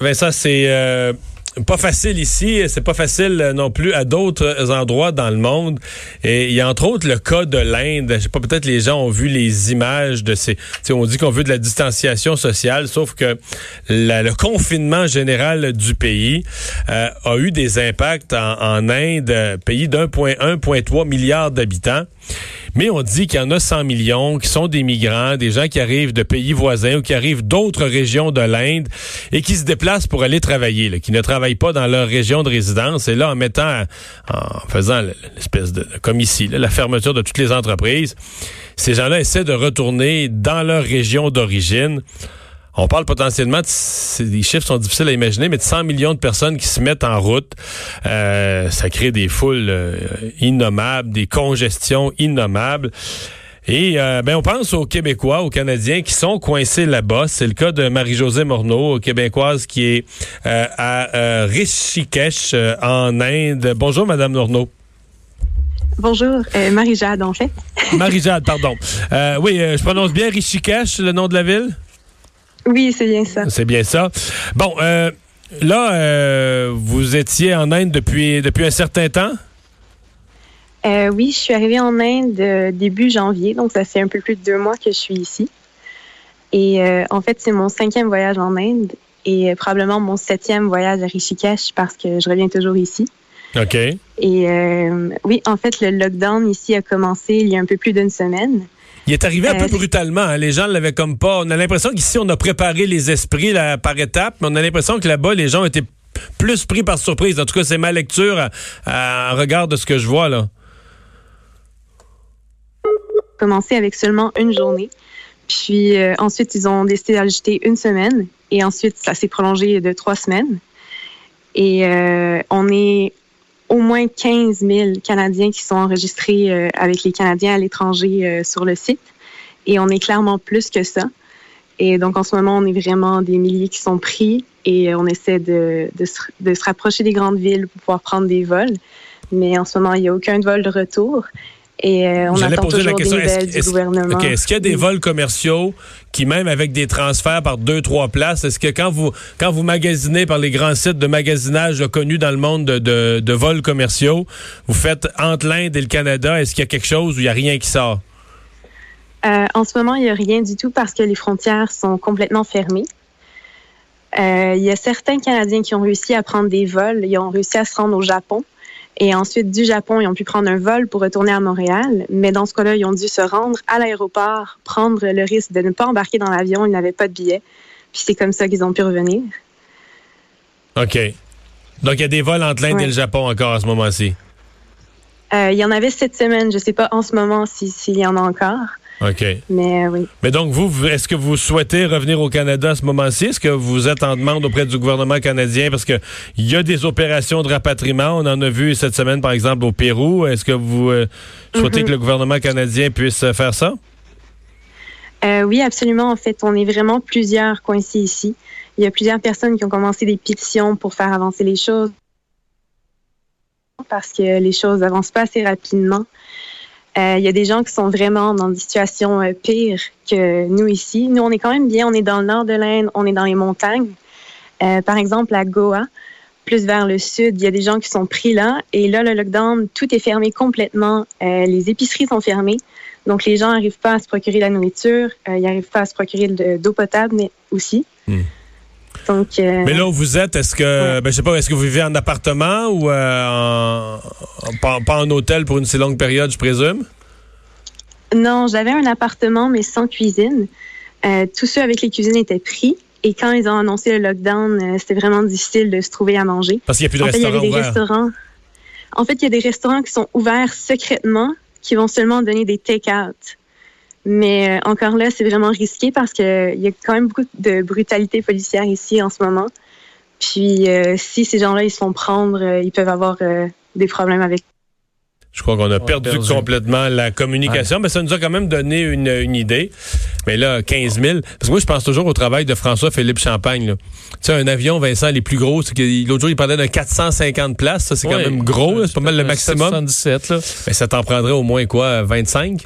Vincent, c'est euh, pas facile ici, c'est pas facile euh, non plus à d'autres endroits dans le monde. Et il y a entre autres le cas de l'Inde. Je sais pas, peut-être les gens ont vu les images de ces. On dit qu'on veut de la distanciation sociale, sauf que le confinement général du pays euh, a eu des impacts en, Inde, pays d'1,1,3 milliard d'habitants. Mais on dit qu'il y en a 100 millions qui sont des migrants, des gens qui arrivent de pays voisins ou qui arrivent d'autres régions de l'Inde et qui se déplacent pour aller travailler, qui ne travaillent pas dans leur région de résidence. Et là, en mettant, en faisant l'espèce de, comme ici, la fermeture de toutes les entreprises, ces gens-là essaient de retourner dans leur région d'origine. On parle potentiellement, de, les chiffres sont difficiles à imaginer, mais de 100 millions de personnes qui se mettent en route. Euh, ça crée des foules euh, innommables, des congestions innommables. Et euh, ben on pense aux Québécois, aux Canadiens qui sont coincés là-bas. C'est le cas de Marie-Josée Morneau, québécoise qui est à Rishikesh en Inde. Bonjour, Madame Morneau. Bonjour, Marie-Jade en fait. Marie-Jade, pardon. oui, je prononce bien Rishikesh, le nom de la ville? Oui, c'est bien ça. C'est bien ça. Bon, euh, là, euh, vous étiez en Inde depuis, depuis un certain temps? Euh, oui, je suis arrivée en Inde début janvier, donc ça fait un peu plus de deux mois que je suis ici. Et en fait, c'est mon cinquième voyage en Inde et probablement mon septième voyage à Rishikesh parce que je reviens toujours ici. OK. Et oui, en fait, le lockdown ici a commencé il y a un peu plus d'une semaine. Il est arrivé un peu euh, brutalement. Hein. Les gens l'avaient comme pas. On a l'impression qu'ici, on a préparé les esprits là, par étapes, mais on a l'impression que là-bas, les gens étaient plus pris par surprise. En tout cas, c'est ma lecture en regard de ce que je vois là. Commencé avec seulement une journée. Puis euh, ensuite, ils ont décidé d'ajouter une semaine. Et ensuite, ça s'est prolongé de trois semaines. Et euh, on est au moins 15 000 Canadiens qui sont enregistrés euh, avec les Canadiens à l'étranger euh, sur le site. Et on est clairement plus que ça. Et donc, en ce moment, on est vraiment des milliers qui sont pris et on essaie de, de, se, de se rapprocher des grandes villes pour pouvoir prendre des vols. Mais en ce moment, il n'y a aucun vol de retour. Et euh, on attend toujours la question, des nouvelles du gouvernement. Est-ce qu'il y a des vols commerciaux qui, même avec des transferts par deux, trois places, est-ce que quand vous quand vous magasinez par les grands sites de magasinage connus dans le monde de, de, vols commerciaux, vous faites entre l'Inde et le Canada, est-ce qu'il y a quelque chose où il n'y a rien qui sort? Euh, en ce moment, il n'y a rien du tout parce que les frontières sont complètement fermées. Euh, il y a certains Canadiens qui ont réussi à prendre des vols. Ils ont réussi à se rendre au Japon. Et ensuite, du Japon, ils ont pu prendre un vol pour retourner à Montréal. Mais dans ce cas-là, ils ont dû se rendre à l'aéroport, prendre le risque de ne pas embarquer dans l'avion. Ils n'avaient pas de billet. Puis c'est comme ça qu'ils ont pu revenir. OK. Donc, il y a des vols entre l'Inde et le Japon encore à ce moment-ci? Euh, il y en avait cette semaine. Je ne sais pas en ce moment s'il y en a encore. OK. Mais euh, oui. Mais donc, vous, est-ce que vous souhaitez revenir au Canada à ce moment-ci? Est-ce que vous êtes en demande auprès du gouvernement canadien? Parce qu'il y a des opérations de rapatriement. On en a vu cette semaine, par exemple, au Pérou. Est-ce que vous euh, souhaitez mm-hmm. que le gouvernement canadien puisse euh, faire ça? oui, absolument. En fait, on est vraiment plusieurs coincés ici. Il y a plusieurs personnes qui ont commencé des pétitions pour faire avancer les choses parce que les choses n'avancent pas assez rapidement. Euh, il y a des gens qui sont vraiment dans des situations euh, pires que nous ici. Nous, on est quand même bien. On est dans le nord de l'Inde, on est dans les montagnes. Euh, par exemple, à Goa, plus vers le sud, il y a des gens qui sont pris là. Et là, le lockdown, tout est fermé complètement. les épiceries sont fermées. Donc, les gens n'arrivent pas à se procurer la nourriture. ils n'arrivent pas à se procurer de d'eau potable, mais aussi. Hmm. Donc, mais là où vous êtes, est-ce que, ben, je sais pas, est-ce que vous vivez en appartement ou en, pas, en hôtel pour une si longue période, je présume? Non, j'avais un appartement, mais sans cuisine. Euh, tous ceux avec les cuisines étaient pris. Et quand ils ont annoncé le lockdown, euh, c'était vraiment difficile de se trouver à manger. Parce qu'il n'y a plus de restaurants il y avait des restaurants. En fait, il y a des restaurants qui sont ouverts secrètement, qui vont seulement donner des take-out. Mais euh, encore là, c'est vraiment risqué parce qu'il y a quand même beaucoup de brutalité policière ici en ce moment. Puis si ces gens-là, ils se font prendre, ils peuvent avoir des problèmes avec je crois qu'on a perdu, complètement la communication, mais ça nous a quand même donné une, idée. Mais là, 15 000. Parce que moi, je pense toujours au travail de François-Philippe Champagne. Tu sais, un avion, Vincent, les plus gros, l'autre jour, il parlait de 450 places. Ça, c'est quand même gros. C'est pas mal le maximum. 77, là. Mais ça t'en prendrait au moins quoi, 25?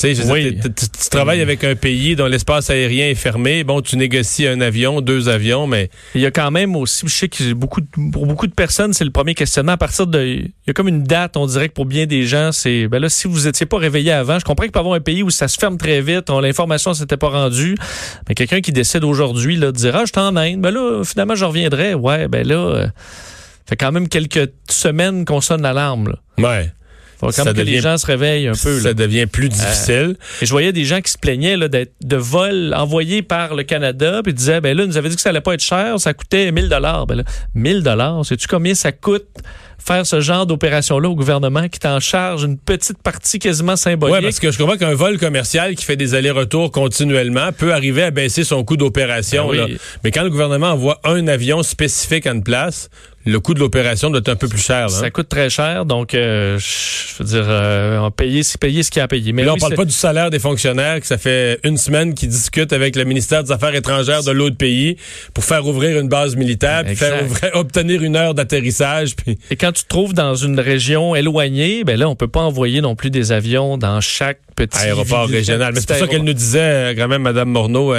Tu, sais, oui. tu, tu, travailles avec un pays dont l'espace aérien est fermé. Bon, tu négocies un avion, deux avions, mais... Il y a quand même aussi, je sais que beaucoup, pour beaucoup de personnes, c'est le premier questionnement. À partir de... Il y a comme une date, on dirait que pour bien des gens, c'est... Ben là, si vous étiez pas réveillé avant, je comprends qu'il peut y avoir un pays où ça se ferme très vite, l'information s'était pas rendue, mais quelqu'un qui décide aujourd'hui, là, de dire, ah, je t'emmène, ben là, finalement, je reviendrai. Ouais, ben là... Euh, fait quand même quelques semaines qu'on sonne l'alarme. Là. Ouais. Faut quand même que les gens se réveillent un peu. Ça devient plus euh, difficile. et je voyais des gens qui se plaignaient là, de vols envoyés par le Canada, puis disaient, ben là, nous avait dit que ça allait pas être cher, ça coûtait 1000 dollars. Ben là, 1000 dollars, sais-tu combien ça coûte faire ce genre d'opération-là au gouvernement qui t'en charge une petite partie quasiment symbolique? Oui, parce que je comprends qu'un vol commercial qui fait des allers-retours continuellement peut arriver à baisser son coût d'opération. Ben Mais quand le gouvernement envoie un avion spécifique à une place, le coût de l'opération doit être un peu plus cher. Ça coûte très cher, donc euh, je veux dire, euh, on payer, payer ce qu'il y a à payer. Mais là, on parle pas du salaire des fonctionnaires, que ça fait une semaine qu'ils discutent avec le ministère des Affaires étrangères de l'autre pays pour faire ouvrir une base militaire, puis faire obtenir une heure d'atterrissage. Puis... Et quand tu te trouves dans une région éloignée, ben là, on peut pas envoyer non plus des avions dans chaque petit aéroport régional. Mais c'est pour ça qu'elle nous disait, euh, quand même, Mme Morneau,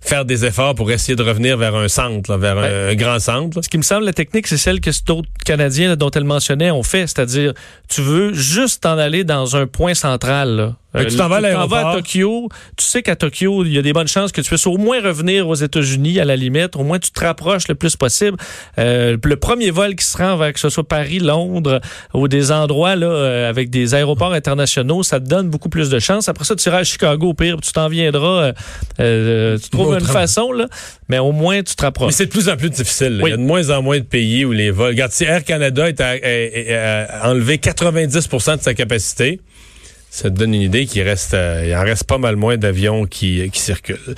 faire des efforts pour essayer de revenir vers un centre, vers un, grand centre. Ce qui me semble la c'est celle que d'autres Canadiens dont elle mentionnait ont fait, c'est-à-dire tu veux juste t'en aller dans un point central. Euh, tu t'en vas, à Tokyo. Tu sais qu'à Tokyo, il y a des bonnes chances que tu puisses au moins revenir aux États-Unis à la limite. Au moins, tu te rapproches le plus possible. Euh, le premier vol qui se rend vers que ce soit Paris, Londres ou des endroits là euh, avec des aéroports internationaux, ça te donne beaucoup plus de chances. Après ça, tu iras à Chicago au pire, tu t'en viendras. Euh, tu trouves une façon là, mais au moins tu te rapproches. Mais c'est de plus en plus difficile. Il y a de moins en moins de pays où les vols. Regarde, si Air Canada est a enlevé 90% de sa capacité ça te donne une idée qu'il reste, euh, il en reste pas mal moins d'avions qui, qui circulent.